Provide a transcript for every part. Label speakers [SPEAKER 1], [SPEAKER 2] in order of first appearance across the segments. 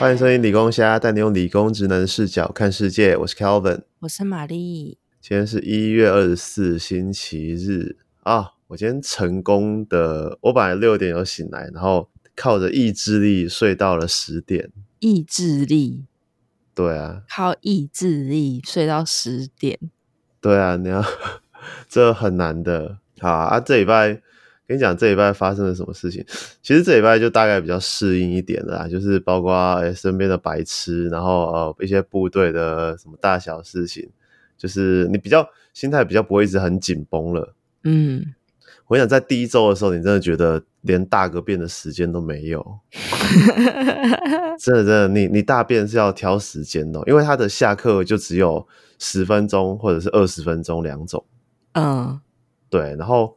[SPEAKER 1] 欢迎收听理工虾，带你用理工职能视角看世界。我是 Calvin，
[SPEAKER 2] 我是玛丽。
[SPEAKER 1] 今天是一月二十四星期日啊！我今天成功的，我本来六点有醒来，然后靠着意志力睡到了十点。
[SPEAKER 2] 意志力？
[SPEAKER 1] 对啊，
[SPEAKER 2] 靠意志力睡到十点。
[SPEAKER 1] 对啊，你要 这很难的。好啊，这礼拜。跟你讲，这礼拜发生了什么事情？其实这礼拜就大概比较适应一点的啦，就是包括身边的白痴，然后呃一些部队的什么大小事情，就是你比较心态比较不会一直很紧绷了。嗯，我想在第一周的时候，你真的觉得连大个便的时间都没有，真的真的，你你大便是要挑时间的，因为他的下课就只有十分钟或者是二十分钟两种。嗯，对，然后。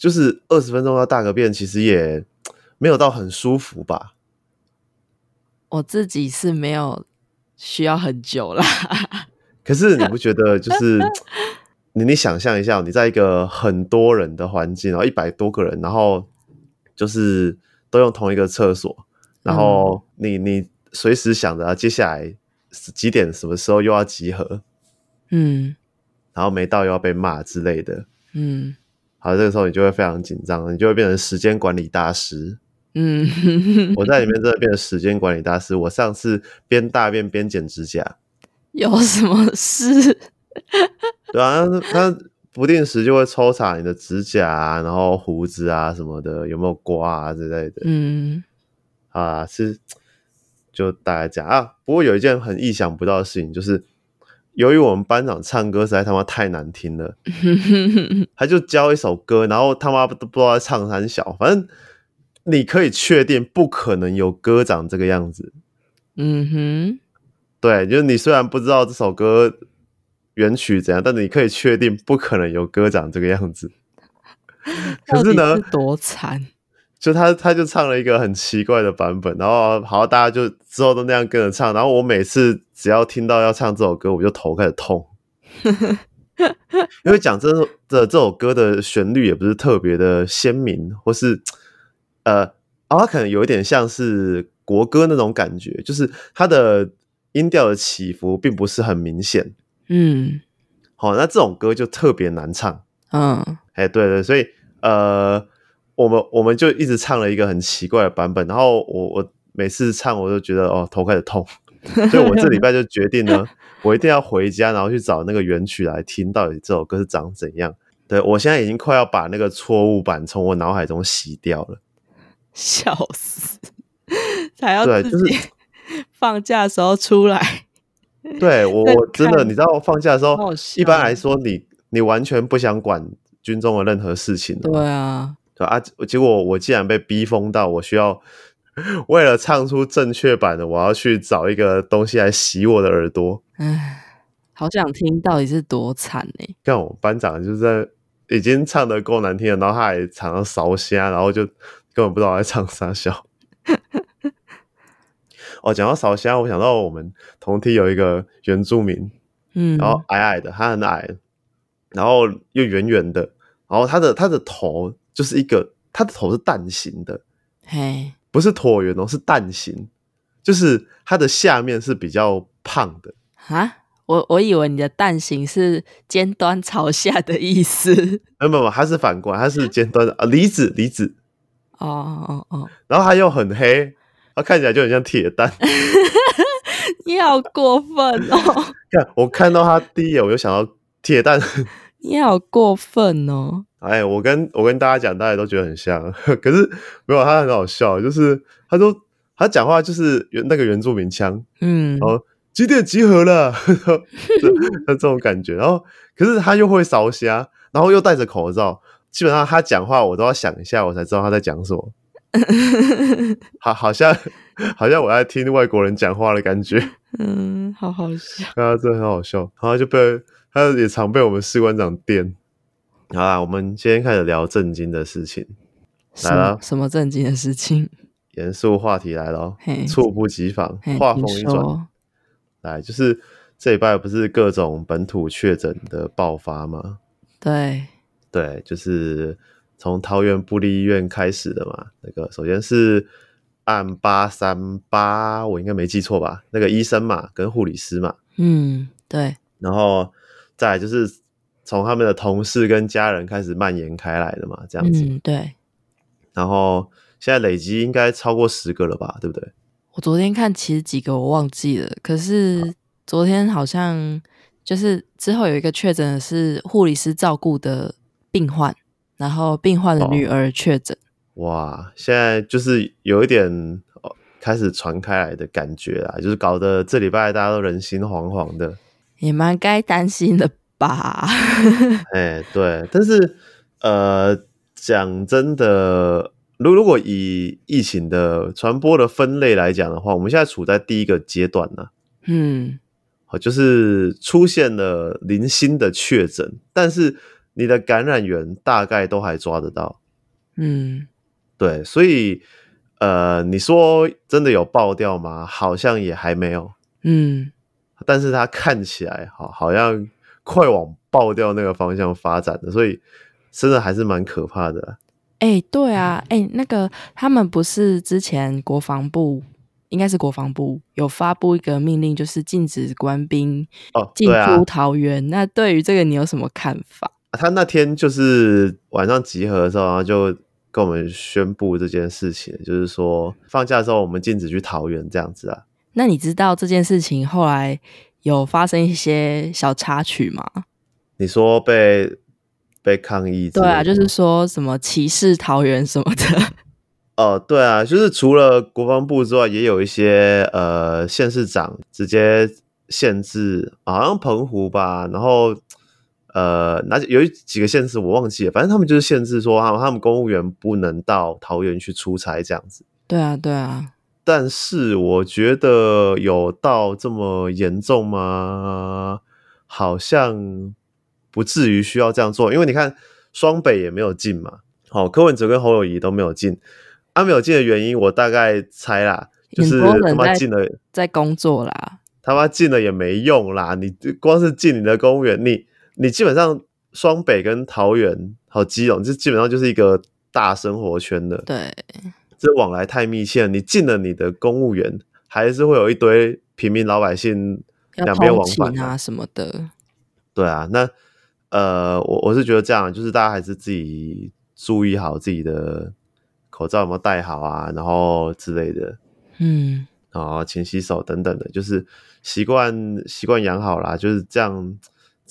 [SPEAKER 1] 就是二十分钟要大个便，其实也没有到很舒服吧。
[SPEAKER 2] 我自己是没有需要很久啦。
[SPEAKER 1] 可是你不觉得，就是 你你想象一下，你在一个很多人的环境，然后一百多个人，然后就是都用同一个厕所，然后你你随时想着接下来几点什么时候又要集合，嗯，然后没到又要被骂之类的，嗯。好，这个时候你就会非常紧张，你就会变成时间管理大师。嗯，我在里面真的变成时间管理大师。我上次边大便边剪指甲，
[SPEAKER 2] 有什么事？
[SPEAKER 1] 对啊，他不定时就会抽查你的指甲啊，然后胡子啊什么的有没有刮啊之类的。嗯，啊，是就大概讲啊。不过有一件很意想不到的事情，就是。由于我们班长唱歌实在他妈太难听了，他就教一首歌，然后他妈都不知道在唱三小，反正你可以确定不可能有歌长这个样子。嗯哼，对，就是你虽然不知道这首歌原曲怎样，但你可以确定不可能有歌长这个样子。可是呢，
[SPEAKER 2] 多惨。
[SPEAKER 1] 就他，他就唱了一个很奇怪的版本，然后好，大家就之后都那样跟着唱。然后我每次只要听到要唱这首歌，我就头开始痛，因为讲真的，这这首歌的旋律也不是特别的鲜明，或是呃，它可能有一点像是国歌那种感觉，就是它的音调的起伏并不是很明显。嗯，好，那这种歌就特别难唱。嗯，哎，对对，所以呃。我们我们就一直唱了一个很奇怪的版本，然后我我每次唱我都觉得哦头开始痛，所以我这礼拜就决定呢，我一定要回家，然后去找那个原曲来听，到底这首歌是长怎样。对我现在已经快要把那个错误版从我脑海中洗掉了，
[SPEAKER 2] 笑死！才要对，就是 放假的时候出来。
[SPEAKER 1] 对我我真的，你知道放假的时候，一般来说你你完全不想管军中的任何事情
[SPEAKER 2] 的，对啊。
[SPEAKER 1] 啊！结果我竟然被逼疯到，我需要 为了唱出正确版的，我要去找一个东西来洗我的耳朵。
[SPEAKER 2] 唉，好想听到底是多惨呢？
[SPEAKER 1] 看我班长就是在已经唱的够难听了，然后他还唱到烧虾，然后就根本不知道在唱啥笑。哦，讲到烧虾，我想到我们同梯有一个原住民，嗯，然后矮矮的，他很矮，然后又圆圆的，然后他的他的头。就是一个，它的头是蛋形的，嘿，不是椭圆哦，是蛋形，就是它的下面是比较胖的。
[SPEAKER 2] 啊。我我以为你的蛋形是尖端朝下的意思，
[SPEAKER 1] 没有没有，它是反过来，它是尖端的啊，离子离子，哦哦哦，然后它又很黑，它看起来就很像铁蛋，
[SPEAKER 2] 你好过分哦！
[SPEAKER 1] 看我看到它第一眼，我就想到铁蛋，
[SPEAKER 2] 你好过分哦！
[SPEAKER 1] 哎，我跟我跟大家讲，大家都觉得很像，可是没有他很好笑，就是他说他讲话就是原那个原住民腔，嗯，然后几点集合了，他 这种感觉，然后可是他又会烧虾，然后又戴着口罩，基本上他讲话我都要想一下，我才知道他在讲什么，好，好像好像我在听外国人讲话的感觉，
[SPEAKER 2] 嗯，好好笑，
[SPEAKER 1] 啊，真的很好笑，然后就被他也常被我们士官长电。好啦，我们今天开始聊正经的事情来了。
[SPEAKER 2] 什么正经的事情？
[SPEAKER 1] 严肃话题来了，猝不及防，话锋一转，来就是这礼拜不是各种本土确诊的爆发吗？
[SPEAKER 2] 对
[SPEAKER 1] 对，就是从桃园布利医院开始的嘛。那个首先是按八三八，我应该没记错吧？那个医生嘛，跟护理师嘛，
[SPEAKER 2] 嗯，对，
[SPEAKER 1] 然后再来就是从他们的同事跟家人开始蔓延开来的嘛，这样子。
[SPEAKER 2] 嗯，对。
[SPEAKER 1] 然后现在累积应该超过十个了吧？对不对？
[SPEAKER 2] 我昨天看其实几个我忘记了，可是昨天好像就是之后有一个确诊的是护理师照顾的病患，然后病患的女儿确诊。
[SPEAKER 1] 哇，现在就是有一点开始传开来的感觉啦，就是搞得这礼拜大家都人心惶惶的，
[SPEAKER 2] 也蛮该担心的吧？
[SPEAKER 1] 哎，对，但是呃，讲真的，如如果以疫情的传播的分类来讲的话，我们现在处在第一个阶段呢，
[SPEAKER 2] 嗯，
[SPEAKER 1] 好，就是出现了零星的确诊，但是你的感染源大概都还抓得到，
[SPEAKER 2] 嗯。
[SPEAKER 1] 对，所以呃，你说真的有爆掉吗？好像也还没有，
[SPEAKER 2] 嗯，
[SPEAKER 1] 但是它看起来好，好像快往爆掉那个方向发展的，所以真的还是蛮可怕的。
[SPEAKER 2] 哎，对啊，哎，那个他们不是之前国防部应该是国防部有发布一个命令，就是禁止官兵
[SPEAKER 1] 哦
[SPEAKER 2] 进出桃园。那对于这个你有什么看法？
[SPEAKER 1] 他那天就是晚上集合的时候，然后就。跟我们宣布这件事情，就是说放假的时候我们禁止去桃园这样子啊。
[SPEAKER 2] 那你知道这件事情后来有发生一些小插曲吗？
[SPEAKER 1] 你说被被抗议？
[SPEAKER 2] 对啊，就是说什么歧视桃园什么的。
[SPEAKER 1] 哦，对啊，就是除了国防部之外，也有一些呃县市长直接限制，好像澎湖吧，然后。呃，那有几个限制我忘记了，反正他们就是限制说，他们他们公务员不能到桃园去出差这样子。
[SPEAKER 2] 对啊，对啊。
[SPEAKER 1] 但是我觉得有到这么严重吗？好像不至于需要这样做，因为你看双北也没有进嘛。好，柯文哲跟侯友谊都没有进，他没有进的原因，我大概猜啦，就是他妈进了
[SPEAKER 2] 在工作啦，
[SPEAKER 1] 他妈进了也没用啦，你光是进你的公务员，你。你基本上双北跟桃园好基隆，这基本上就是一个大生活圈的。
[SPEAKER 2] 对，
[SPEAKER 1] 这往来太密切了。你进了你的公务员，还是会有一堆平民老百姓两边往返
[SPEAKER 2] 啊什么的。
[SPEAKER 1] 对啊，那呃，我我是觉得这样，就是大家还是自己注意好自己的口罩有没有戴好啊，然后之类的。
[SPEAKER 2] 嗯，
[SPEAKER 1] 然后勤洗手等等的，就是习惯习惯养好啦，就是这样。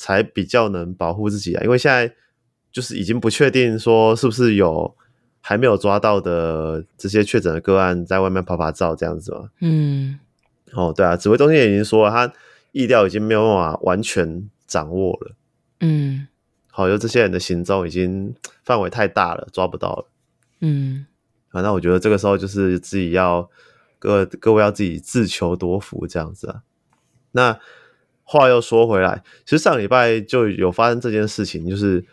[SPEAKER 1] 才比较能保护自己啊，因为现在就是已经不确定说是不是有还没有抓到的这些确诊的个案在外面拍拍照这样子嘛。
[SPEAKER 2] 嗯，
[SPEAKER 1] 哦，对啊，指挥中心也已经说了，他意料已经没有办法完全掌握了。
[SPEAKER 2] 嗯，
[SPEAKER 1] 好，就这些人的行踪已经范围太大了，抓不到了。
[SPEAKER 2] 嗯，
[SPEAKER 1] 反正我觉得这个时候就是自己要各各位要自己自求多福这样子啊。那。话又说回来，其实上礼拜就有发生这件事情，就是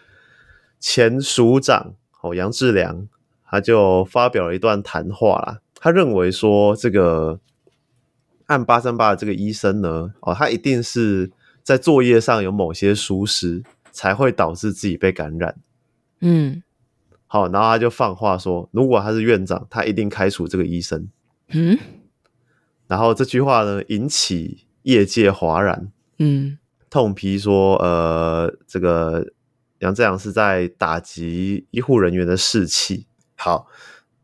[SPEAKER 1] 前署长哦杨志良，他就发表了一段谈话啦。他认为说，这个按八三八的这个医生呢，哦，他一定是在作业上有某些疏失，才会导致自己被感染。
[SPEAKER 2] 嗯，
[SPEAKER 1] 好，然后他就放话说，如果他是院长，他一定开除这个医生。
[SPEAKER 2] 嗯，
[SPEAKER 1] 然后这句话呢，引起业界哗然。
[SPEAKER 2] 嗯，
[SPEAKER 1] 痛批说，呃，这个杨志良是在打击医护人员的士气。好，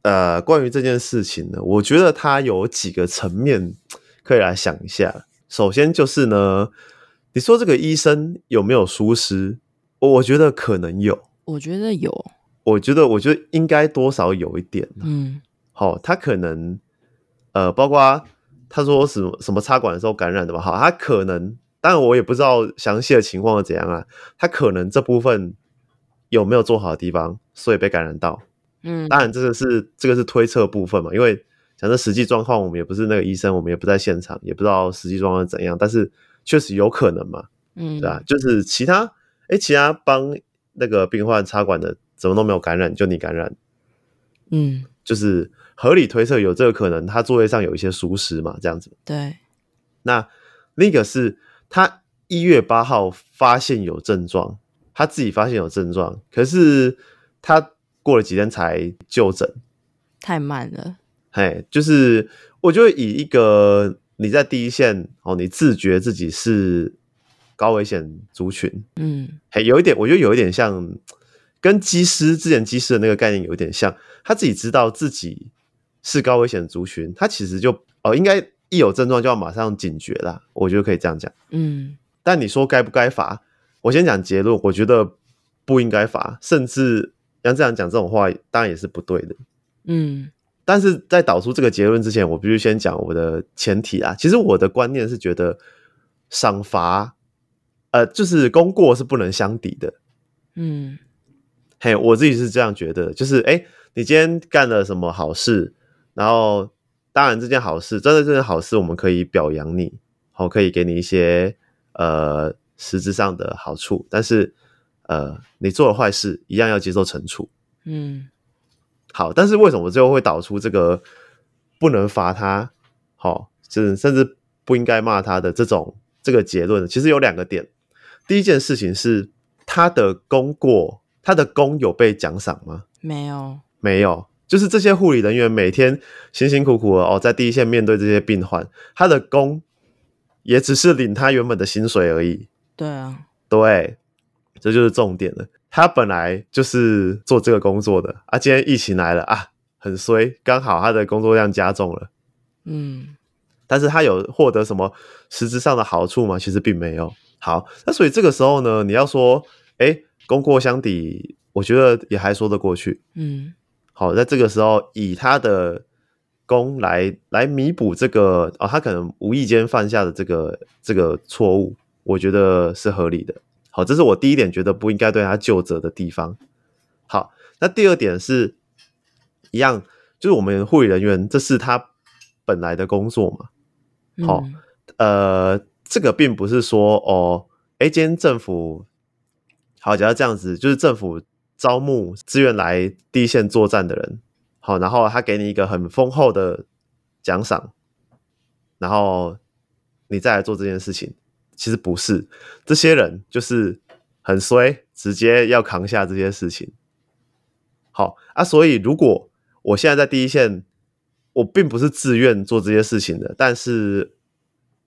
[SPEAKER 1] 呃，关于这件事情呢，我觉得他有几个层面可以来想一下。首先就是呢，你说这个医生有没有疏失？我觉得可能有，
[SPEAKER 2] 我觉得有，
[SPEAKER 1] 我觉得，我觉得应该多少有一点。
[SPEAKER 2] 嗯，
[SPEAKER 1] 好，他可能，呃，包括他说什么什么插管的时候感染的吧？好，他可能。但我也不知道详细的情况是怎样啊，他可能这部分有没有做好的地方，所以被感染到。
[SPEAKER 2] 嗯，
[SPEAKER 1] 当然这个是这个是推测部分嘛，因为讲这实际状况，我们也不是那个医生，我们也不在现场，也不知道实际状况怎样。但是确实有可能嘛，
[SPEAKER 2] 嗯，
[SPEAKER 1] 对吧？就是其他哎，其他帮那个病患插管的怎么都没有感染，就你感染，
[SPEAKER 2] 嗯，
[SPEAKER 1] 就是合理推测有这个可能，他座位上有一些疏失嘛，这样子。
[SPEAKER 2] 对，
[SPEAKER 1] 那另一个是。他一月八号发现有症状，他自己发现有症状，可是他过了几天才就诊，
[SPEAKER 2] 太慢了。
[SPEAKER 1] 嘿，就是我就会以一个你在第一线哦，你自觉自己是高危险族群，
[SPEAKER 2] 嗯
[SPEAKER 1] 嘿，有一点，我觉得有一点像跟机师之前机师的那个概念有一点像，他自己知道自己是高危险族群，他其实就哦，应该一有症状就要马上警觉啦，我觉得可以这样讲。
[SPEAKER 2] 嗯
[SPEAKER 1] 但你说该不该罚？我先讲结论，我觉得不应该罚，甚至像这样讲这种话，当然也是不对的。
[SPEAKER 2] 嗯
[SPEAKER 1] 但是在导出这个结论之前，我必须先讲我的前提啊。其实我的观念是觉得赏罚，呃，就是功过是不能相抵的。
[SPEAKER 2] 嗯
[SPEAKER 1] 嘿，我自己是这样觉得，就是哎、诶你今天干了什么好事，然后当然这件好事，真的这件好事，我们可以表扬你，好，可以给你一些呃实质上的好处，但是呃，你做了坏事，一样要接受惩处。
[SPEAKER 2] 嗯
[SPEAKER 1] 好，但是为什么最后会导出这个不能罚他，好，甚甚至不应该骂他的这种这个结论呢？其实有两个点。第一件事情是他的功过，他的功有被奖赏吗？
[SPEAKER 2] 没有，
[SPEAKER 1] 没有，就是这些护理人员每天辛辛苦苦的哦，在第一线面对这些病患，他的功也只是领他原本的薪水而已。
[SPEAKER 2] 对啊，
[SPEAKER 1] 对，这就是重点了。他本来就是做这个工作的啊，今天疫情来了啊，很衰，刚好他的工作量加重了。
[SPEAKER 2] 嗯
[SPEAKER 1] 但是他有获得什么实质上的好处吗？其实并没有。好，那所以这个时候呢，你要说，哎，功过相抵，我觉得也还说得过去。
[SPEAKER 2] 嗯
[SPEAKER 1] 好，在这个时候以他的功来来弥补这个哦，他可能无意间犯下的这个这个错误，我觉得是合理的。好，这是我第一点觉得不应该对他就责的地方。好，那第二点是一样，就是我们护理人员这是他本来的工作嘛。好
[SPEAKER 2] 嗯
[SPEAKER 1] 呃，这个并不是说哦，哎，今天政府好，假如这样子，就是政府招募自愿来第一线作战的人，好，然后他给你一个很丰厚的奖赏，然后你再来做这件事情，其实不是，这些人就是很衰，直接要扛下这些事情。好啊，所以如果我现在在第一线，我并不是自愿做这些事情的，但是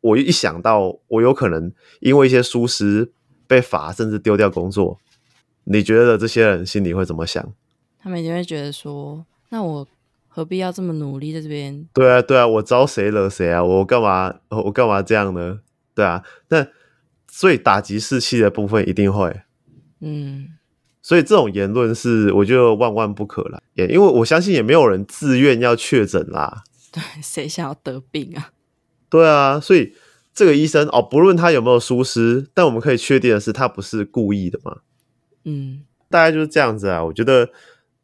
[SPEAKER 1] 我一想到我有可能因为一些疏失被罚，甚至丢掉工作，你觉得这些人心里会怎么想？
[SPEAKER 2] 他们一定会觉得说，那我何必要这么努力在这边？
[SPEAKER 1] 对啊，对啊，我招谁惹谁啊？我干嘛？我干嘛这样呢？对啊，那所以打击士气的部分一定会，
[SPEAKER 2] 嗯
[SPEAKER 1] 所以这种言论是我觉得万万不可了，也因为我相信也没有人自愿要确诊啦。
[SPEAKER 2] 对，谁想要得病啊？
[SPEAKER 1] 对啊，所以这个医生哦，不论他有没有疏失，但我们可以确定的是，他不是故意的嘛。
[SPEAKER 2] 嗯
[SPEAKER 1] 大概就是这样子啊。我觉得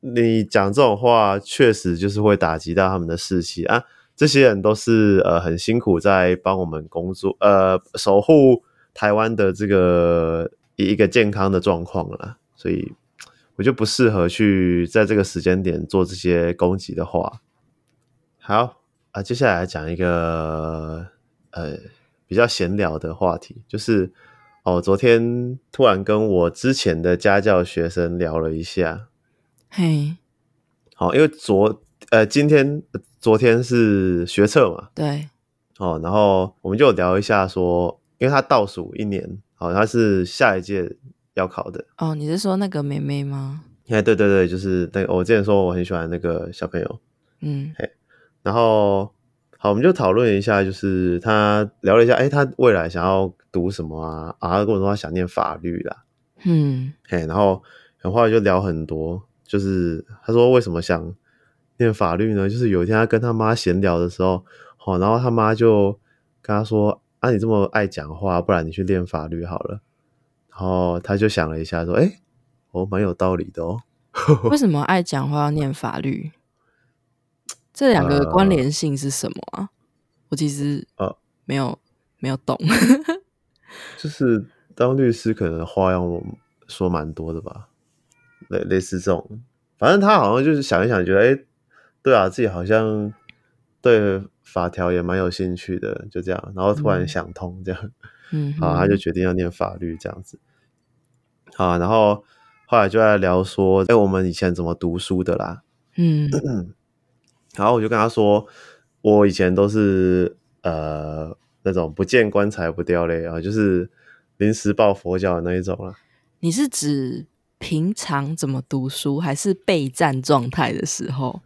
[SPEAKER 1] 你讲这种话，确实就是会打击到他们的士气啊。这些人都是呃很辛苦在帮我们工作，呃守护台湾的这个一个健康的状况了，所以我就不适合去在这个时间点做这些攻击的话。好啊，接下来讲一个呃比较闲聊的话题，就是哦，昨天突然跟我之前的家教学生聊了一下，
[SPEAKER 2] 嘿，
[SPEAKER 1] 好，因为昨呃今天呃昨天是学测嘛，
[SPEAKER 2] 对，
[SPEAKER 1] 哦，然后我们就聊一下说，因为他倒数一年，哦，他是下一届要考的，
[SPEAKER 2] 哦，你是说那个妹妹吗？
[SPEAKER 1] 哎，对对对，就是那个我之前说我很喜欢那个小朋友，
[SPEAKER 2] 嗯
[SPEAKER 1] 然后好，我们就讨论一下，就是他聊了一下，哎，他未来想要读什么啊？啊，他跟我说他想念法律啦，
[SPEAKER 2] 嗯
[SPEAKER 1] 嘿，然后然后就聊很多，就是他说为什么想念法律呢？就是有一天他跟他妈闲聊的时候，好，然后他妈就跟他说：“啊，你这么爱讲话，不然你去练法律好了。”然后他就想了一下，说：“哎，哦，蛮有道理的哦。
[SPEAKER 2] 为什 么爱讲话要念法律？这两个关联性是什么啊？我其实
[SPEAKER 1] 呃
[SPEAKER 2] 没有没有懂。
[SPEAKER 1] 就是当律师可能话要说蛮多的吧，类类似这种，反正他好像就是想一想，觉得哎、诶对啊，自己好像对法条也蛮有兴趣的，就这样，然后突然
[SPEAKER 2] 嗯。
[SPEAKER 1] 想通这样，
[SPEAKER 2] 嗯哼，
[SPEAKER 1] 好，他就。决定要念法律这样子，好，然后后来就在聊说，哎、我们以前怎么读书的啦，
[SPEAKER 2] 嗯。
[SPEAKER 1] 然后我就跟他说，我以前都是呃那种不见棺材不掉泪啊，就是临时抱佛脚的那一种啦。
[SPEAKER 2] 你是指平常怎么读书，还是备战状态的时候？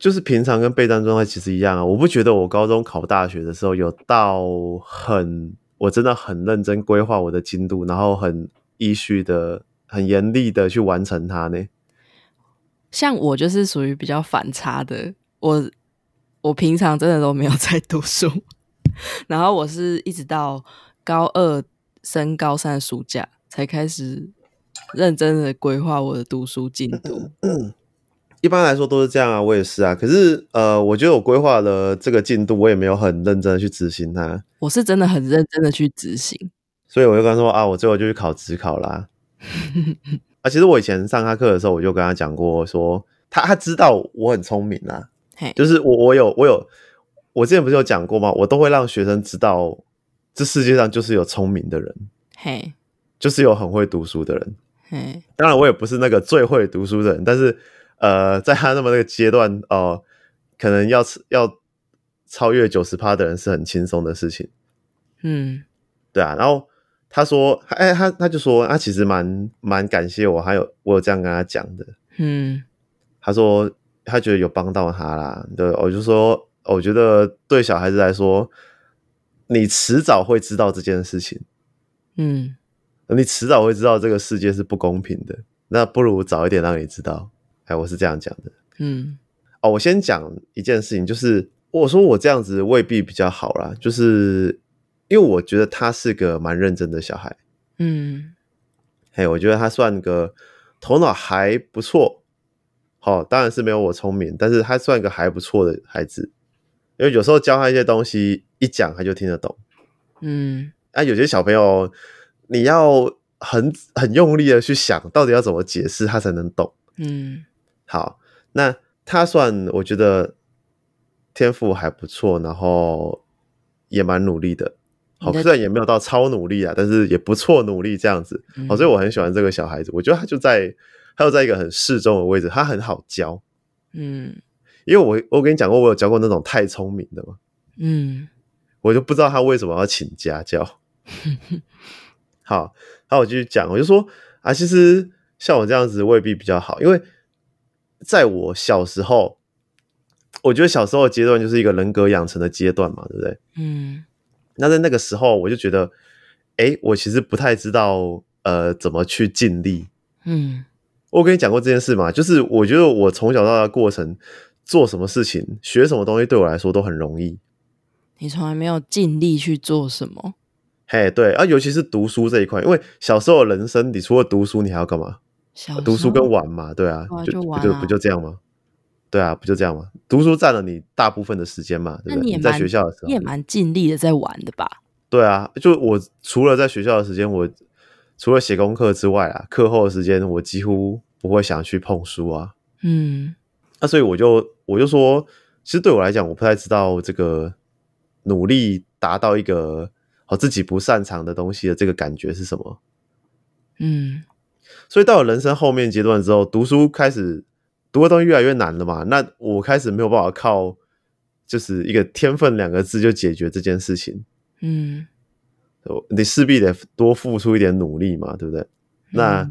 [SPEAKER 1] 就是平常跟备战状态其实一样啊。我不觉得我高中考大学的时候有到很，我真的很认真规划我的进度，然后很依序的、很严厉的去完成它呢。
[SPEAKER 2] 像我就是属于比较反差的，我我平常真的都没有在读书，然后我是一直到高二升高三暑假才开始认真的规划我的读书进度。
[SPEAKER 1] 一般来说都是这样啊，我也是啊。可是呃，我觉得我规划了这个进度，我也没有很认真的去执行它。
[SPEAKER 2] 我是真的很认真的去执行，
[SPEAKER 1] 所以我就跟他说啊，我最后就去考职考啦。啊，其实我以前上他课的时候，我就跟他讲过，说他他知道我很聪明啊，就是我我有我有，我之前不是有讲过吗？我都会让学生知道，这世界上就是有聪明的人，
[SPEAKER 2] 嘿，
[SPEAKER 1] 就是有很会读书的人，
[SPEAKER 2] 嘿。
[SPEAKER 1] 当然我也不是那个最会读书的人，但是。呃，在他那么那个阶段哦，可能要要超越九十趴的人是很轻松的事情。
[SPEAKER 2] 嗯，
[SPEAKER 1] 对啊。然后他说，哎，他他就说，他其实蛮蛮感谢我，还有我有这样跟他讲的。
[SPEAKER 2] 嗯，
[SPEAKER 1] 他说他觉得有帮到他啦。对，我就说，我觉得对小孩子来说，你迟早会知道这件事情。
[SPEAKER 2] 嗯，
[SPEAKER 1] 你迟早会知道这个世界是不公平的，那不如早一点让你知道。哎，我是这样讲的，
[SPEAKER 2] 嗯，
[SPEAKER 1] 哦，我先讲一件事情，就是我说我这样子未必比较好啦，就是因为我觉得他是个蛮认真的小孩，
[SPEAKER 2] 嗯，
[SPEAKER 1] 哎，我觉得他算个头脑还不错，好，当然是没有我聪明，但是他算个还不错的孩子，因为有时候教他一些东西，一讲他就听得懂，
[SPEAKER 2] 嗯，
[SPEAKER 1] 啊，有些小朋友你要很很用力的去想到底要怎么解释他才能懂，
[SPEAKER 2] 嗯。
[SPEAKER 1] 好，那他算我觉得天赋还不错，然后也蛮努力的。好，虽然也没有到超努力啊，但是也不错努力这样子。好，所以我很喜欢这个小孩子。我觉得他就在，他又在一个很适中的位置，他很好教。
[SPEAKER 2] 嗯，
[SPEAKER 1] 因为我我跟你讲过，我有教过那种太聪明的嘛。
[SPEAKER 2] 嗯，
[SPEAKER 1] 我就不知道他为什么要请家教。好，那我继续讲，我就说啊，其实像我这样子未必比较好，因为。在我小时候，我觉得小时候的阶段就是一个人格养成的阶段嘛，对不对？
[SPEAKER 2] 嗯。
[SPEAKER 1] 那在那个时候，我就觉得，哎，我其实不太知道，呃，怎么去尽力。
[SPEAKER 2] 嗯。
[SPEAKER 1] 我跟你讲过这件事嘛，就是我觉得我从小到大的过程，做什么事情、学什么东西，对我来说都很容易。
[SPEAKER 2] 你从来没有尽力去做什么？
[SPEAKER 1] 嘿，对啊，尤其是读书这一块，因为小时候人生，你除了读书，你还要干嘛？读书跟玩嘛，对啊，就不就不就这样吗？对啊，不就这样吗？读书占了你大部分的时间嘛，对不对？你在学校的时候，
[SPEAKER 2] 你也蛮尽力的在玩的吧？
[SPEAKER 1] 对啊，就我除了在学校的时间，我除了写功课之外啊，课后的时间我几乎不会想去碰书啊。
[SPEAKER 2] 嗯，
[SPEAKER 1] 那所以我就我就说，其实对我来讲，我不太知道这个努力达到一个哦自己不擅长的东西的这个感觉是什么。
[SPEAKER 2] 嗯。
[SPEAKER 1] 所以到了人生后面阶段之后，读书开始读的东西越来越难了嘛？那我开始没有办法靠就是一个天分两个字就解决这件事情。
[SPEAKER 2] 嗯，
[SPEAKER 1] 你势必得多付出一点努力嘛，对不对？那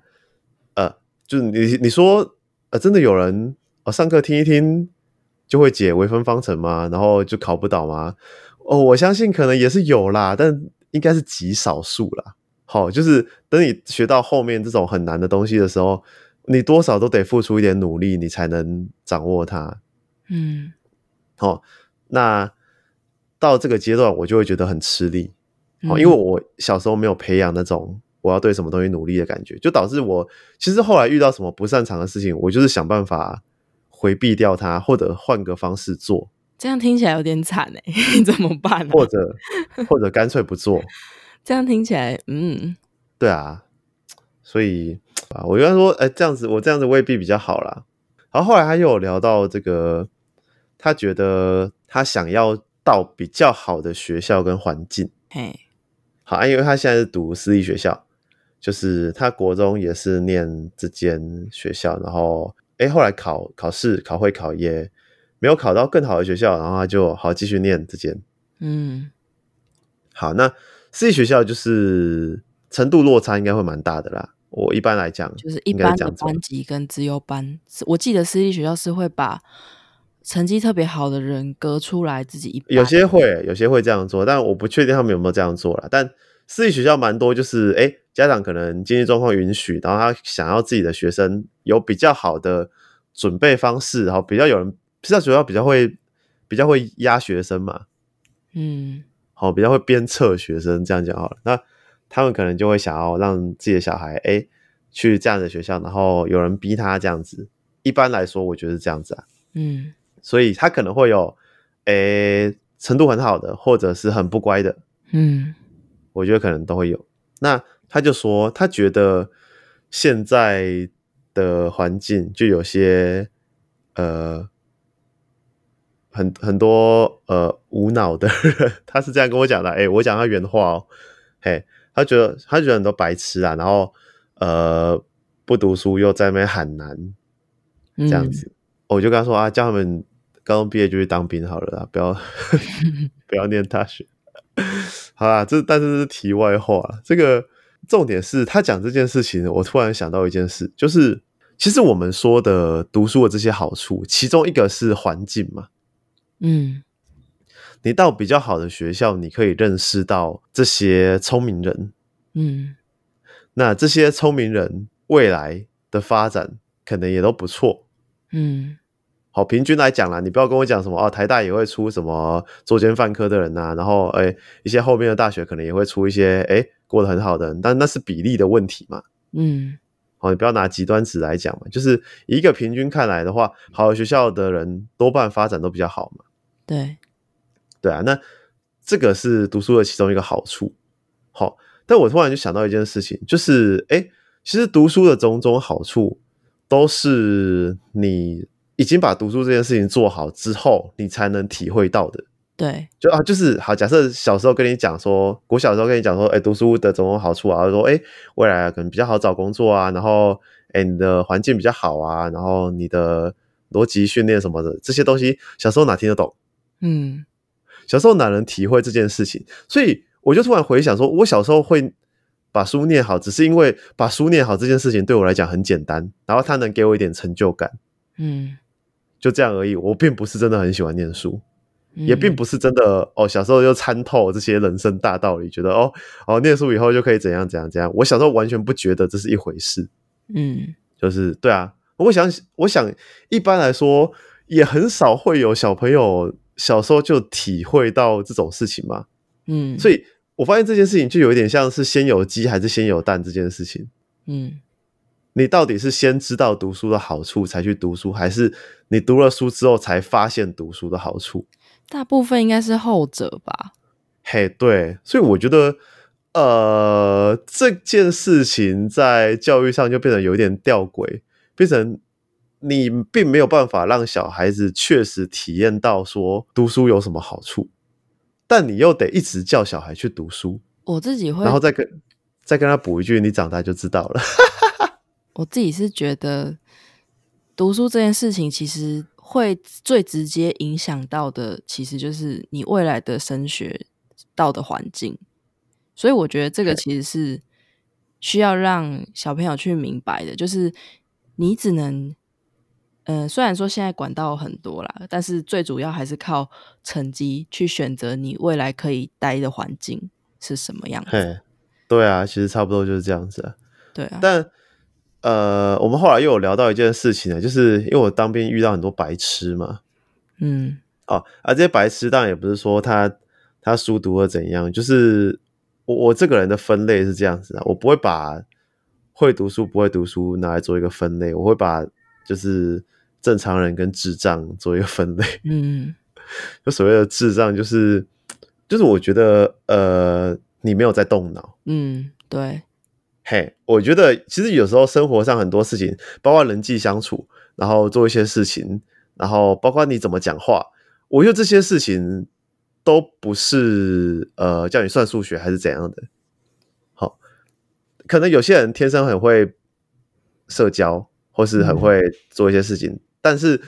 [SPEAKER 1] 呃，就是你你说呃，真的有人呃上课听一听就会解微分方程吗？然后就考不倒吗？哦，我相信可能也是有啦，但应该是极少数啦。好，就是等你学到后面这种很难的东西的时候，你多少都得付出一点努力，你才能掌握它。
[SPEAKER 2] 嗯，
[SPEAKER 1] 好，那到这个阶段，我就会觉得很吃力。好，因为我小时候没有培养那种我要对什么东西努力的感觉，就导致我其实后来遇到什么不擅长的事情，我就是想办法回避掉它，或者换个方式做。
[SPEAKER 2] 这样听起来有点惨哎，怎么办？
[SPEAKER 1] 或者或者干脆不做。
[SPEAKER 2] 这样听起来，嗯，
[SPEAKER 1] 对啊，所以啊，我跟他说，哎，这样子，我这样子未必比较好啦。然后后来他又有聊到这个，他觉得他想要到比较好的学校跟环境，
[SPEAKER 2] 嘿，
[SPEAKER 1] 好，因为他现在是读私立学校，就是他国中也是念这间学校，然后哎，后来考考试考会考也没有考到更好的学校，然后他就好继续念这间。
[SPEAKER 2] 嗯
[SPEAKER 1] 好，那私立学校就是程度落差应该会蛮大的啦。我一般来讲，
[SPEAKER 2] 就是一般的班级跟资优班，是我记得私立学校是会把成绩特别好的人隔出来自己一班。
[SPEAKER 1] 有些会，有些会这样做，但我不确定他们有没有这样做啦。但私立学校蛮多，就是哎，诶家长可能经济状况允许，然后他想要自己的学生有比较好的准备方式，然后比较有人，私校学校比较会比较会压学生嘛，
[SPEAKER 2] 嗯
[SPEAKER 1] 好，比较会鞭策学生，这样讲好了。那他们可能就会想要让自己的小孩，哎，去这样的学校，然后有人逼他这样子。一般来说，我觉得是这样子啊。
[SPEAKER 2] 嗯
[SPEAKER 1] 所以他可能会有，诶，程度很好的，或者是很不乖的，
[SPEAKER 2] 嗯
[SPEAKER 1] 我觉得可能都会有。那他就说，他觉得现在的环境就有些，呃，很很多呃无脑的人，他是这样跟我讲的。诶，我讲他原话哦，嘿，他觉得他觉得很多白痴啊，然后呃不读书又在那边喊难，
[SPEAKER 2] 嗯，
[SPEAKER 1] 这样子，我就跟他说啊，叫他们高中毕业就去当兵好了啦，不要 不要念大学。好啦，这但是是题外话啦，这个重点是他讲这件事情，我突然想到一件事，就是其实我们说的读书的这些好处，其中一个是环境嘛，
[SPEAKER 2] 嗯。
[SPEAKER 1] 你到比较好的学校，你可以认识到这些聪明人，
[SPEAKER 2] 嗯。
[SPEAKER 1] 那这些聪明人未来的发展可能也都不错，
[SPEAKER 2] 嗯。
[SPEAKER 1] 好，平均来讲啦，你不要跟我讲什么哦，台大也会出什么作奸犯科的人呐、然后哎，一些后面的大学可能也会出一些哎过得很好的人，但那是比例的问题嘛。
[SPEAKER 2] 嗯。
[SPEAKER 1] 好，你不要拿极端值来讲嘛，就是一个平均看来的话，好的学校的人多半发展都比较好嘛。
[SPEAKER 2] 对，
[SPEAKER 1] 对啊，那这个是读书的其中一个好处。好，但我突然就想到一件事情，就是哎，其实读书的种种好处，都是你已经把读书这件事情做好之后，你才能体会到的。
[SPEAKER 2] 对，
[SPEAKER 1] 就啊，就是好，假设小时候跟你讲说，我小时候跟你讲说，哎，读书的种种好处啊，说，哎，未来啊可能比较好找工作啊，然后，哎，你的环境比较好啊，然后你的逻辑训练什么的这些东西，小时候哪听得懂？
[SPEAKER 2] 嗯
[SPEAKER 1] 小时候哪能体会这件事情？所以我就突然回想说，我小时候会把书念好，只是因为把书念好这件事情对我来讲很简单，然后它能给我一点成就感，
[SPEAKER 2] 嗯，
[SPEAKER 1] 就这样而已。我并不是真的很喜欢念书。也并
[SPEAKER 2] 嗯
[SPEAKER 1] 不是真的哦，小时候就参透这些人生大道理，觉得哦哦，念书以后就可以怎样怎样怎样。我小时候完全不觉得这是一回事，
[SPEAKER 2] 嗯
[SPEAKER 1] 就是对啊，我想我想一般来说也很少会有小朋友小时候就体会到这种事情嘛，
[SPEAKER 2] 嗯，
[SPEAKER 1] 所以我发现这件事情就有一点像是先有鸡还是先有蛋这件事情。
[SPEAKER 2] 嗯
[SPEAKER 1] 你到底是先知道读书的好处才去读书，还是你读了书之后才发现读书的好处？
[SPEAKER 2] 大部分应该是后者吧。
[SPEAKER 1] 嘿，对，所以我觉得，呃，这件事情在教育上就变得有点吊诡，变成你并没有办法让小孩子确实体验到说读书有什么好处，但你又得一直叫小孩去读书，
[SPEAKER 2] 我自己会
[SPEAKER 1] 然后再跟再跟他补一句，你长大就知道了。
[SPEAKER 2] 我自己是觉得，读书这件事情其实会最直接影响到的，其实就是你未来的升学到的环境。所以我觉得这个其实是需要让小朋友去明白的，就是你只能，呃，虽然说现在管道很多啦，但是最主要还是靠成绩去选择你未来可以待的环境是什么样子。
[SPEAKER 1] 嘿，对啊，其实差不多就是这样子啊。
[SPEAKER 2] 对啊，
[SPEAKER 1] 但呃，我们后来又有聊到一件事情呢，就是因为我当兵遇到很多白痴嘛，
[SPEAKER 2] 嗯
[SPEAKER 1] 哦，啊，这些白痴当然也不是说他他书读的怎样，就是我我这个人的分类是这样子啊，我不会把会读书不会读书拿来做一个分类，我会把就是正常人跟智障做一个分类。
[SPEAKER 2] 嗯
[SPEAKER 1] 就所谓的智障，就是就是我觉得呃，你没有在动脑。
[SPEAKER 2] 嗯，对，
[SPEAKER 1] 嘿，我觉得其实有时候生活上很多事情，包括人际相处，然后做一些事情，然后包括你怎么讲话，我觉得这些事情都不是呃叫你算数学还是怎样的。好，可能有些人天生很会社交，或是很会做一些事情，但是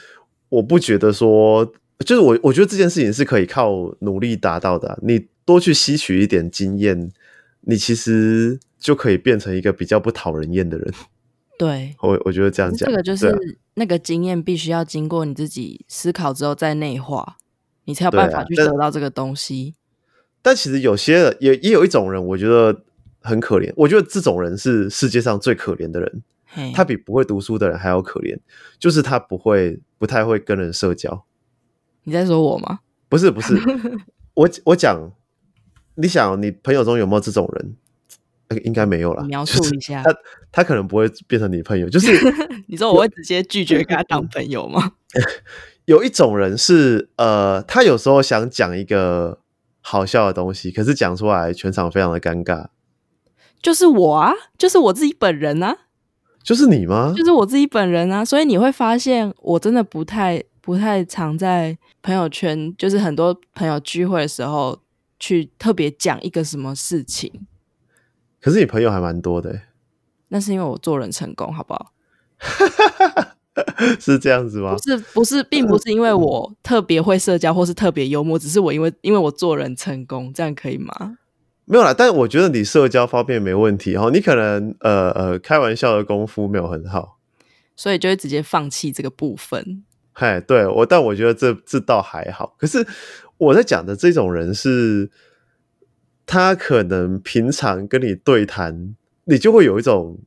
[SPEAKER 1] 我不觉得说，就是我我觉得这件事情是可以靠努力达到的啊、你多去吸取一点经验，你其实就可以变成一个比较不讨人厌的人。
[SPEAKER 2] 对，
[SPEAKER 1] 我我觉得这样讲，
[SPEAKER 2] 这个就是那个经验必须要经过你自己思考之后再内化，你才有办法去得到这个东西。
[SPEAKER 1] 但其实有些人也也有一种人，我觉得很可怜。我觉得这种人是世界上最可怜的人，
[SPEAKER 2] 嘿，
[SPEAKER 1] 他比不会读书的人还要可怜，就是他不会不太会跟人社交。
[SPEAKER 2] 你在说我吗？
[SPEAKER 1] 不是不是，我我讲，你想你朋友中有没有这种人？呃应该没有啦。
[SPEAKER 2] 描述一下。
[SPEAKER 1] 他他可能不会变成你朋友，就是
[SPEAKER 2] 你说我会直接拒绝跟他当朋友吗？
[SPEAKER 1] 有一种人是呃，他有时候想讲一个好笑的东西，可是讲出来全场非常的尴尬。
[SPEAKER 2] 就是我啊，就是我自己本人啊，
[SPEAKER 1] 就是你吗？
[SPEAKER 2] 就是我自己本人啊。所以你会发现，我真的不太不太常在朋友圈，就是很多朋友聚会的时候去特别讲一个什么事情。
[SPEAKER 1] 可是你朋友还蛮多的欸，
[SPEAKER 2] 那是因为我做人成功，好不好？
[SPEAKER 1] 是这样子吗
[SPEAKER 2] 不？是不是，并不是因为我特别会社交或是特别幽默，只是我因为因为我做人成功，这样可以吗？
[SPEAKER 1] 没有啦，但我觉得你社交方面没问题哈。你可能呃呃开玩笑的功夫没有很好，
[SPEAKER 2] 所以就会直接放弃这个部分。
[SPEAKER 1] 嗨，对我，但我觉得这这倒还好。可是我在讲的这种人是，他可能平常跟你对谈，你就会有一种，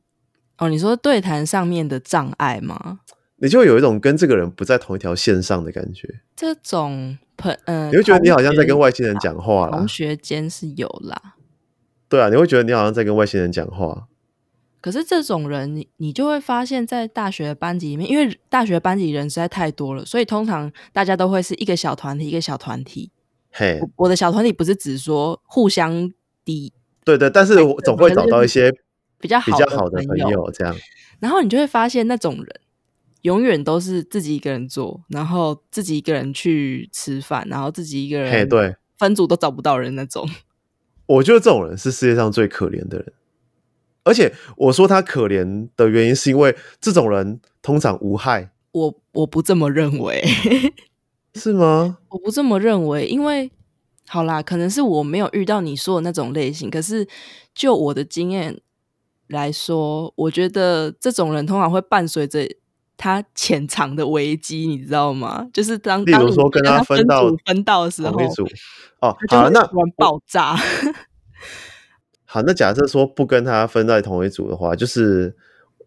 [SPEAKER 2] 哦，你说对谈上面的障碍吗？
[SPEAKER 1] 你就会有一种跟这个人不在同一条线上的感觉，
[SPEAKER 2] 这种朋呃，
[SPEAKER 1] 你会觉得你好像在跟外星人讲话啦
[SPEAKER 2] 同。学间是有啦，
[SPEAKER 1] 对啊，你会觉得你好像在跟外星人讲话。
[SPEAKER 2] 可是这种人，你你就会发现，在大学班级里面，因为大学班级人实在太多了，所以通常大家都会是一个小团体，一个小团体。
[SPEAKER 1] 嘿，
[SPEAKER 2] 我我的小团体不是只说互相敌
[SPEAKER 1] 对对，但是我总会找到一些
[SPEAKER 2] 比较
[SPEAKER 1] 比
[SPEAKER 2] 好的
[SPEAKER 1] 较好的朋
[SPEAKER 2] 友，
[SPEAKER 1] 友，这样。
[SPEAKER 2] 然后你就会发现那种人永远都是自己一个人做，然后自己一个人去吃饭，然后自己一个
[SPEAKER 1] 嘿，
[SPEAKER 2] 人
[SPEAKER 1] 对，
[SPEAKER 2] 分组都找不到人那种。
[SPEAKER 1] 我觉得这种人是世界上最可怜的人。而且我说他可怜的原因，是因为这种人通常无害，
[SPEAKER 2] 我我不这么认为，
[SPEAKER 1] 是吗？
[SPEAKER 2] 我不这么认为，因为好啦，可能是我没有遇到你说的那种类型，可是就我的经验来说，我觉得这种人通常会伴随着他潜藏的危机，你知道吗？就是当
[SPEAKER 1] 例如
[SPEAKER 2] 当
[SPEAKER 1] 说跟他
[SPEAKER 2] 分
[SPEAKER 1] 分到
[SPEAKER 2] 组分到的时候
[SPEAKER 1] 同，一组哦，好，那
[SPEAKER 2] 会突然爆炸。
[SPEAKER 1] 好，那假设说不跟他分在同一组的话，就是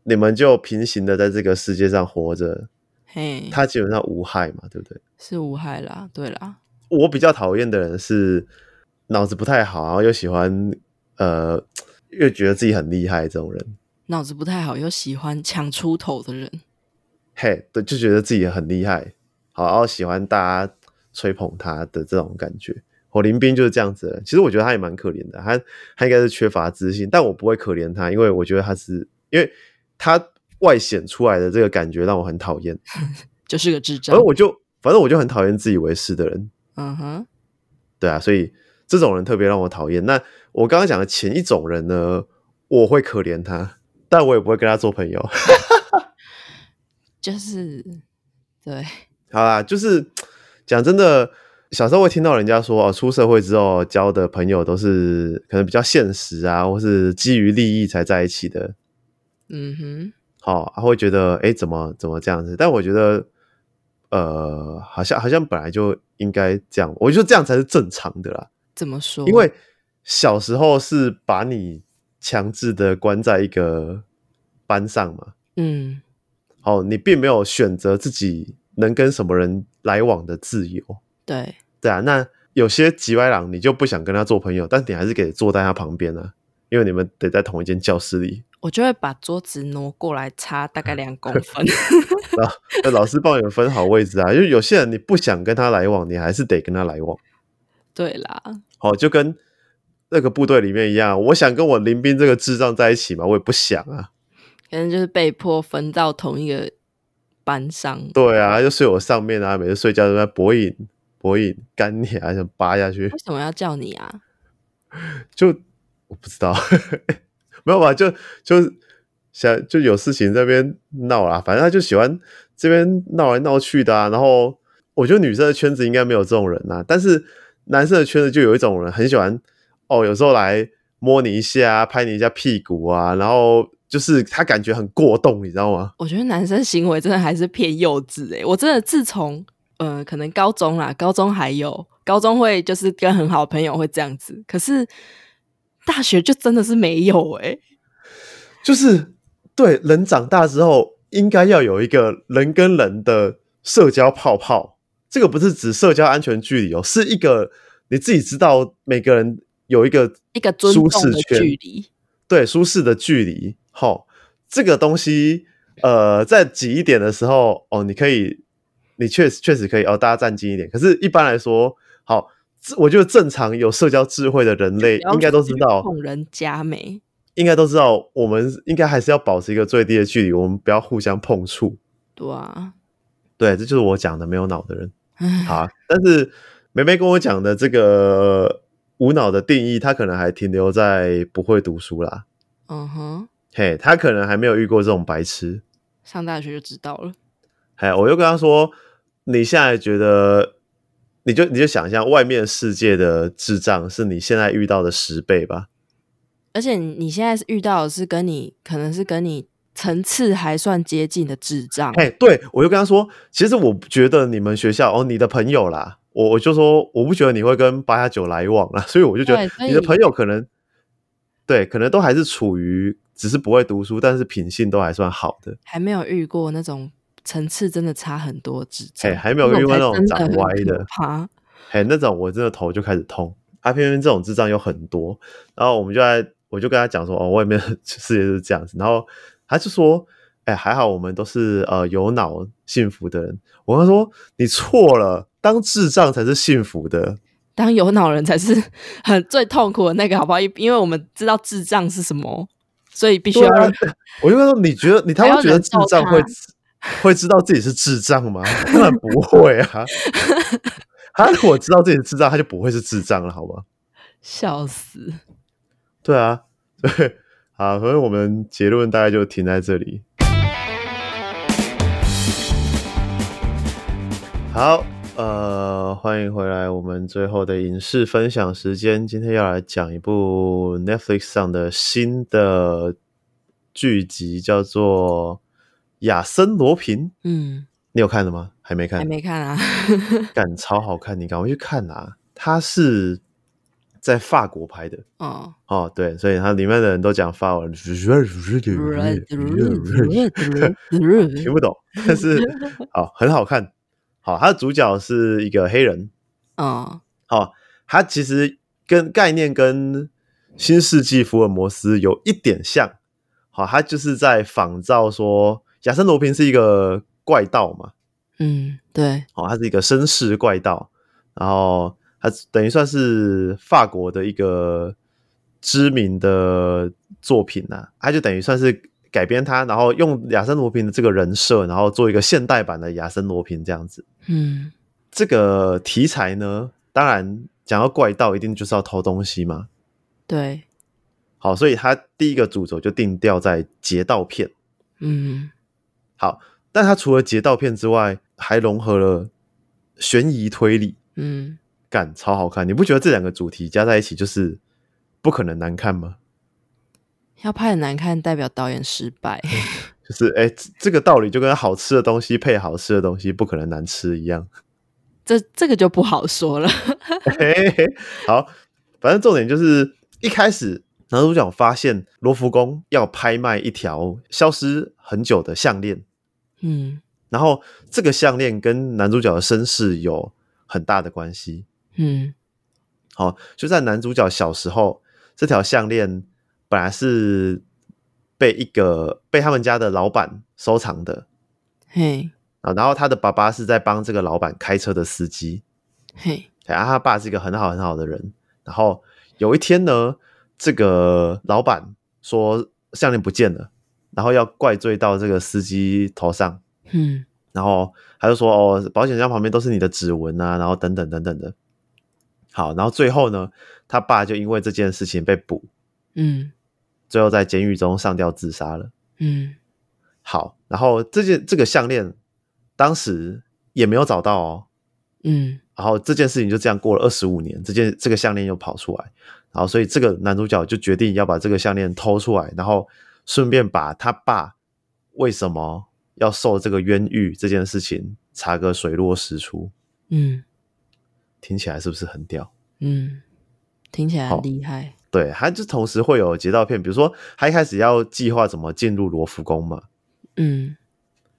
[SPEAKER 1] 你们就平行的在这个世界上活着，
[SPEAKER 2] 嘿，
[SPEAKER 1] 他基本上无害嘛，对不对？
[SPEAKER 2] 是无害啦，对啦，
[SPEAKER 1] 我比较讨厌的人是脑子不太好，然后又喜欢呃，又觉得自己很厉害这种人，
[SPEAKER 2] 脑子不太好又喜欢抢出头的人，
[SPEAKER 1] 嘿，对，就觉得自己很厉害，好，然后喜欢大家吹捧他的这种感觉。火林兵就是这样子的，其实我觉得他也蛮可怜的，他他应该是缺乏自信，但我不会可怜他，因为我觉得他是因为他外显出来的这个感觉让我很讨厌，
[SPEAKER 2] 就是个智障
[SPEAKER 1] 反正。我就反正我就很讨厌自以为是的人，
[SPEAKER 2] 嗯哼，
[SPEAKER 1] 对啊，所以这种人特别让我讨厌。那我刚刚讲的前一种人呢，我会可怜他，但我也不会跟他做朋友。
[SPEAKER 2] 就是对，
[SPEAKER 1] 好啦，就是讲真的，小时候会听到人家说哦，出社会之后交的朋友都是可能比较现实啊，或是基于利益才在一起的。
[SPEAKER 2] 嗯哼，
[SPEAKER 1] 好、啊，会觉得哎，诶怎么怎么这样子？但我觉得，呃，好像好像本来就应该这样，我觉得这样才是正常的啦。
[SPEAKER 2] 怎么说？
[SPEAKER 1] 因为小时候是把你强制的关在一个班上嘛，
[SPEAKER 2] 嗯，
[SPEAKER 1] 哦，你并没有选择自己能跟什么人来往的自由。
[SPEAKER 2] 对，
[SPEAKER 1] 对啊，那有些吉歪郎你就不想跟他做朋友，但你还是可以坐在他旁边啊，因为你们得在同一间教室里。
[SPEAKER 2] 我就会把桌子挪过来，差大概两公分。
[SPEAKER 1] 然后那老师帮你们分好位置啊，因为有些人你不想跟他来往，你还是得跟他来往。
[SPEAKER 2] 对啦，
[SPEAKER 1] 好、就跟那个部队里面一样，我想跟我林斌这个智障在一起嘛，我也不想啊。
[SPEAKER 2] 可能就是被迫分到同一个班上。
[SPEAKER 1] 对啊，就睡我上面啊，每次睡觉都在博饮博饮干你啊，想扒下去
[SPEAKER 2] 为，什么要叫你啊？
[SPEAKER 1] 就我不知道，没有吧？就就想就有事情在那边闹啦，反正他就喜欢这边闹来闹去的啊。然后我觉得女生的圈子应该没有这种人呐、但是男生的圈子就有一种人很喜欢哦，有时候来摸你一下，拍你一下屁股啊，然后就是他感觉很过动，你知道吗？
[SPEAKER 2] 我觉得男生行为真的还是偏幼稚诶、我真的自从呃，可能高中啦，高中还有高中会就是跟很好的朋友会这样子，可是大学就真的是没有欸诶、
[SPEAKER 1] 就是对人长大之后，应该要有一个人跟人的社交泡泡。这个不是指社交安全距离哦，是一个你自己知道每个人有一个
[SPEAKER 2] 一个尊
[SPEAKER 1] 舒
[SPEAKER 2] 重的
[SPEAKER 1] 适圈，
[SPEAKER 2] 距离。
[SPEAKER 1] 对舒适的距离。好、这个东西，呃，在挤一点的时候，哦，你可以，你确实确实可以哦，大家站近一点。可是，一般来说，好，这我觉得正常有社交智慧的人类应该都知道，
[SPEAKER 2] 碰人家没？
[SPEAKER 1] 应该都知道，我们应该还是要保持一个最低的距离，我们不要互相碰触。
[SPEAKER 2] 对啊，
[SPEAKER 1] 对，这就是我讲的没有脑的人。
[SPEAKER 2] 唉
[SPEAKER 1] 好啊，但是梅梅跟我讲的这个无脑的定义，他可能还停留在不会读书啦。
[SPEAKER 2] 嗯哼，
[SPEAKER 1] 嘿，他可能还没有遇过这种白痴。
[SPEAKER 2] 上大学就知道了。
[SPEAKER 1] 嘿，我又跟他说，你现在觉得，你就你就想象外面世界的智障是你现在遇到的十倍吧？
[SPEAKER 2] 而且你你现在是遇到的是跟你可能是跟你层次还算接近的智障，
[SPEAKER 1] 哎，对我就跟他说，其实我不觉得你们学校哦，你的朋友啦，我我就说我不觉得你会跟八加九来往啦，所以我就觉得你的朋友可能对，可能都还是处于只是不会读书，但是品性都还算好的。
[SPEAKER 2] 还没有遇过那种层次真的差很多的智障，
[SPEAKER 1] 哎还没有遇过那种长歪的
[SPEAKER 2] 很可怕。
[SPEAKER 1] 嘿，那种我真的头就开始痛。啊，偏偏这种智障有很多，然后我们就在，我就跟他讲说，哦，外面的 世界是这样子，然后他就说，哎，还好我们都是呃有脑幸福的人。我跟他说，你错了，当智障才是幸福的。
[SPEAKER 2] 当有脑人才是 很最痛苦的那个，好不好？因因为我们知道智障是什么，所以必须要
[SPEAKER 1] 对啊 我就说，你觉得你他会觉得智障会会知道自己是智障吗？当然不会啊。他如果知道自己是智障，他就不会是智障了，好吗？
[SPEAKER 2] 笑死。
[SPEAKER 1] 对啊，对，好，所以我们结论大概就停在这里。好，呃，欢迎回来，我们最后的影视分享时间。今天要来讲一部 Netflix 上的新的剧集，叫做《亚森罗平》。
[SPEAKER 2] 嗯，
[SPEAKER 1] 你有看了吗？还没看，
[SPEAKER 2] 还没看啊。
[SPEAKER 1] 感超好看，你赶快去看啊！它是在法国拍的。
[SPEAKER 2] 哦，
[SPEAKER 1] 哦，对，所以它里面的人都讲法文，听不懂，但是好很好看。好，它的主角是一个黑人。
[SPEAKER 2] 哦，
[SPEAKER 1] 好，他其实跟概念跟新世纪福尔摩斯有一点像。好，他就是在仿照说亚森罗平是一个怪盗嘛，
[SPEAKER 2] 嗯，对，
[SPEAKER 1] 哦，他是一个绅士怪盗，然后他等于算是法国的一个知名的作品呐、他就等于算是改编它，然后用亚森罗平的这个人设，然后做一个现代版的亚森罗平这样子。
[SPEAKER 2] 嗯，
[SPEAKER 1] 这个题材呢，当然讲到怪盗，一定就是要偷东西嘛。
[SPEAKER 2] 对，
[SPEAKER 1] 好，所以他第一个主轴就定调在劫盗片。
[SPEAKER 2] 嗯，
[SPEAKER 1] 好，但他除了劫盗片之外，还融合了悬疑推理。
[SPEAKER 2] 嗯，
[SPEAKER 1] 干超好看，你不觉得这两个主题加在一起就是不可能难看吗？
[SPEAKER 2] 要拍很难看，代表导演失败。
[SPEAKER 1] 就是哎、这这个道理就跟好吃的东西配好吃的东西不可能难吃一样。
[SPEAKER 2] 这这个就不好说了。
[SPEAKER 1] 好，反正重点就是一开始男主角发现罗浮宫要拍卖一条消失很久的项链，
[SPEAKER 2] 嗯
[SPEAKER 1] 然后这个项链跟男主角的身世有很大的关系。
[SPEAKER 2] 嗯
[SPEAKER 1] 好，就在男主角小时候，这条项链本来是被一个被他们家的老板收藏的。
[SPEAKER 2] 嘿
[SPEAKER 1] 啊，然后他的爸爸是在帮这个老板开车的司机，
[SPEAKER 2] 嘿，
[SPEAKER 1] 然后他爸是一个很好很好的人。然后有一天呢，这个老板说项链不见了，然后要怪罪到这个司机头上，
[SPEAKER 2] 嗯
[SPEAKER 1] 然后他就说哦，保险箱旁边都是你的指纹啊，然后等等等等的。好，然后最后呢，他爸就因为这件事情被捕，
[SPEAKER 2] 嗯
[SPEAKER 1] 最后在监狱中上吊自杀了。
[SPEAKER 2] 嗯
[SPEAKER 1] 好，然后这件这个项链当时也没有找到哦。
[SPEAKER 2] 嗯
[SPEAKER 1] 然后这件事情就这样过了二十五年，这件这个项链又跑出来，然后所以这个男主角就决定要把这个项链偷出来，然后顺便把他爸为什么要受这个冤狱这件事情查个水落石出。
[SPEAKER 2] 嗯
[SPEAKER 1] 听起来是不是很屌？
[SPEAKER 2] 嗯，听起来很厉害。
[SPEAKER 1] 对，他就同时会有劫盗片，比如说他一开始要计划怎么进入罗浮宫嘛，
[SPEAKER 2] 嗯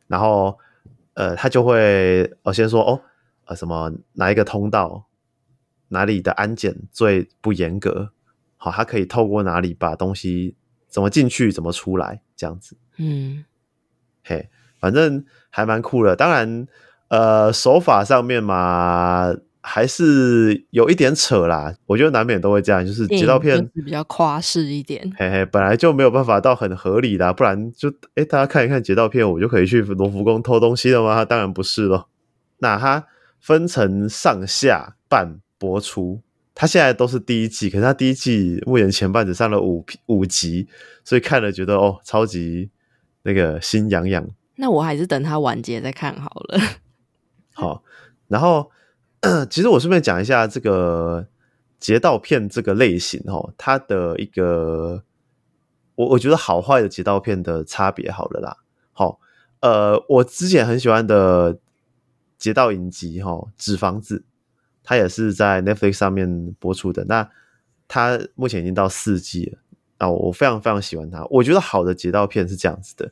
[SPEAKER 1] 然后呃，他就会呃先说哦，呃什么哪一个通道，哪里的安检最不严格，好，他可以透过哪里把东西怎么进去，怎么出来，这样子，
[SPEAKER 2] 嗯
[SPEAKER 1] 嘿，反正还蛮酷的。当然，呃，手法上面嘛，还是有一点扯啦。我觉得难免都会这样，就是
[SPEAKER 2] 电影
[SPEAKER 1] 劫盗片
[SPEAKER 2] 比较夸饰一点。
[SPEAKER 1] 嘿嘿，本来就没有办法到很合理啦，不然就哎大家看一看截盗片，我就可以去罗浮宫偷东西了吗？当然不是咯。那它分成上下半播出，它现在都是第一季，可是它第一季目前前半只上了五五集，所以看了觉得哦，超级那个心痒痒。
[SPEAKER 2] 那我还是等它完结再看好了。
[SPEAKER 1] 好，然后 其实我顺便讲一下这个劫盗片这个类型哦，它的一个我我觉得好坏的劫盗片的差别好了啦。好，呃，我之前很喜欢的劫盗影集哈，《纸房子》，它也是在 Netflix 上面播出的。那它目前已经到四季了啊，我非常非常喜欢它。我觉得好的劫盗片是这样子的，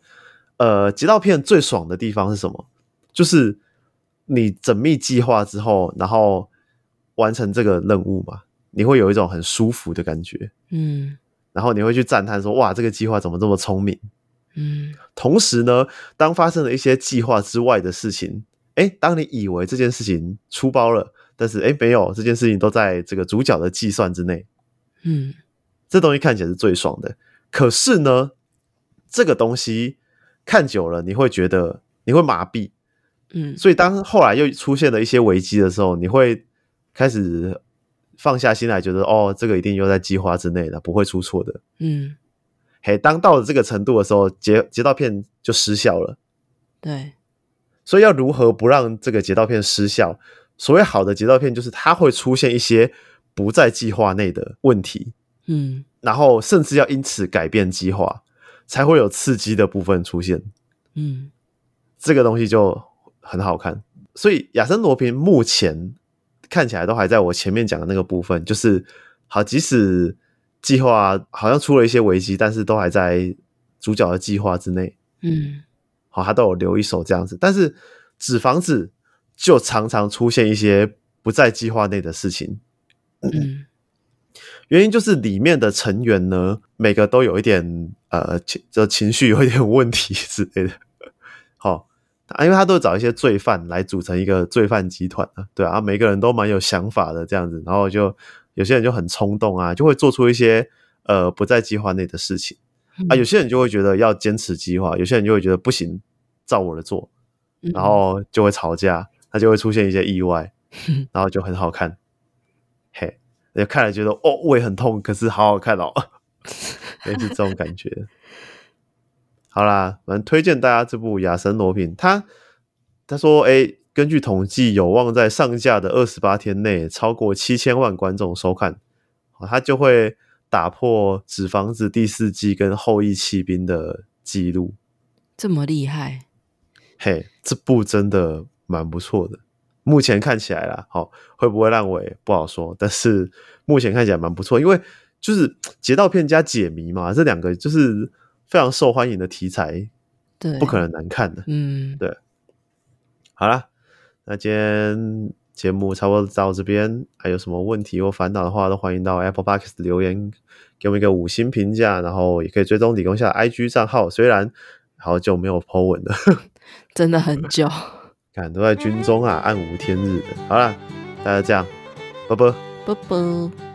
[SPEAKER 1] 呃，劫盗片最爽的地方是什么？就是你缜密计划之后，然后完成这个任务嘛，你会有一种很舒服的感觉，
[SPEAKER 2] 嗯。
[SPEAKER 1] 然后你会去赞叹说：“哇，这个计划怎么这么聪明。
[SPEAKER 2] 嗯？”
[SPEAKER 1] 同时呢，当发生了一些计划之外的事情，哎，当你以为这件事情出包了，但是哎，没有，这件事情都在这个主角的计算之内，
[SPEAKER 2] 嗯。
[SPEAKER 1] 这东西看起来是最爽的。可是呢，这个东西看久了，你会觉得你会麻痹，
[SPEAKER 2] 嗯
[SPEAKER 1] 所以当后来又出现了一些危机的时候，你会开始放下心来，觉得哦，这个一定又在计划之内的，不会出错的。
[SPEAKER 2] 嗯，
[SPEAKER 1] 嘿，当到了这个程度的时候，截截到片就失效了。
[SPEAKER 2] 对，
[SPEAKER 1] 所以要如何不让这个截到片失效？所谓好的截到片，就是它会出现一些不在计划内的问题，
[SPEAKER 2] 嗯
[SPEAKER 1] 然后甚至要因此改变计划，才会有刺激的部分出现。
[SPEAKER 2] 嗯
[SPEAKER 1] 这个东西就很好看。所以亚森罗平目前看起来都还在我前面讲的那个部分，就是好，即使计划好像出了一些危机，但是都还在主角的计划之内。
[SPEAKER 2] 嗯
[SPEAKER 1] 好，他都有留一手这样子。但是纸房子就常常出现一些不在计划内的事情，
[SPEAKER 2] 嗯
[SPEAKER 1] 原因就是里面的成员呢，每个都有一点呃情，就情绪有一点问题之类的。好、啊，因为他都找一些罪犯来组成一个罪犯集团啊，对啊，每个人都蛮有想法的这样子，然后就有些人就很冲动啊，就会做出一些呃不在计划内的事情啊，有些人就会觉得要坚持计划，有些人就会觉得不行，照我的做，
[SPEAKER 2] 嗯
[SPEAKER 1] 然后就会吵架，他就会出现一些意外，然后就很好看，嘿，就看了觉得哦胃很痛，可是好好看哦，类似这种感觉。好啦，反正推荐大家这部《亚森罗平》，他他说，哎，根据统计，有望在上架的二十八天内超过七千万观众收看，好，他就会打破《纸房子》第四季跟《后羿弃兵》的记录。
[SPEAKER 2] 这么厉害，
[SPEAKER 1] 嘿，这部真的蛮不错的。目前看起来啦，好、会不会烂尾不好说，但是目前看起来蛮不错，因为就是劫盗片加解谜嘛，这两个就是非常受欢迎的题材，
[SPEAKER 2] 对，
[SPEAKER 1] 不可能难看的。
[SPEAKER 2] 嗯，对
[SPEAKER 1] 好啦，那今天节目差不多到这边，还有什么问题或烦恼的话，都欢迎到 Apple Podcast 留言给我们一个五星评价，然后也可以追踪理工下的 IG 账号，虽然好久没有 po 文了。
[SPEAKER 2] 真的很久，
[SPEAKER 1] 看都在军中啊，暗无天日的。好了，大家这样，拜拜。
[SPEAKER 2] 啵啵。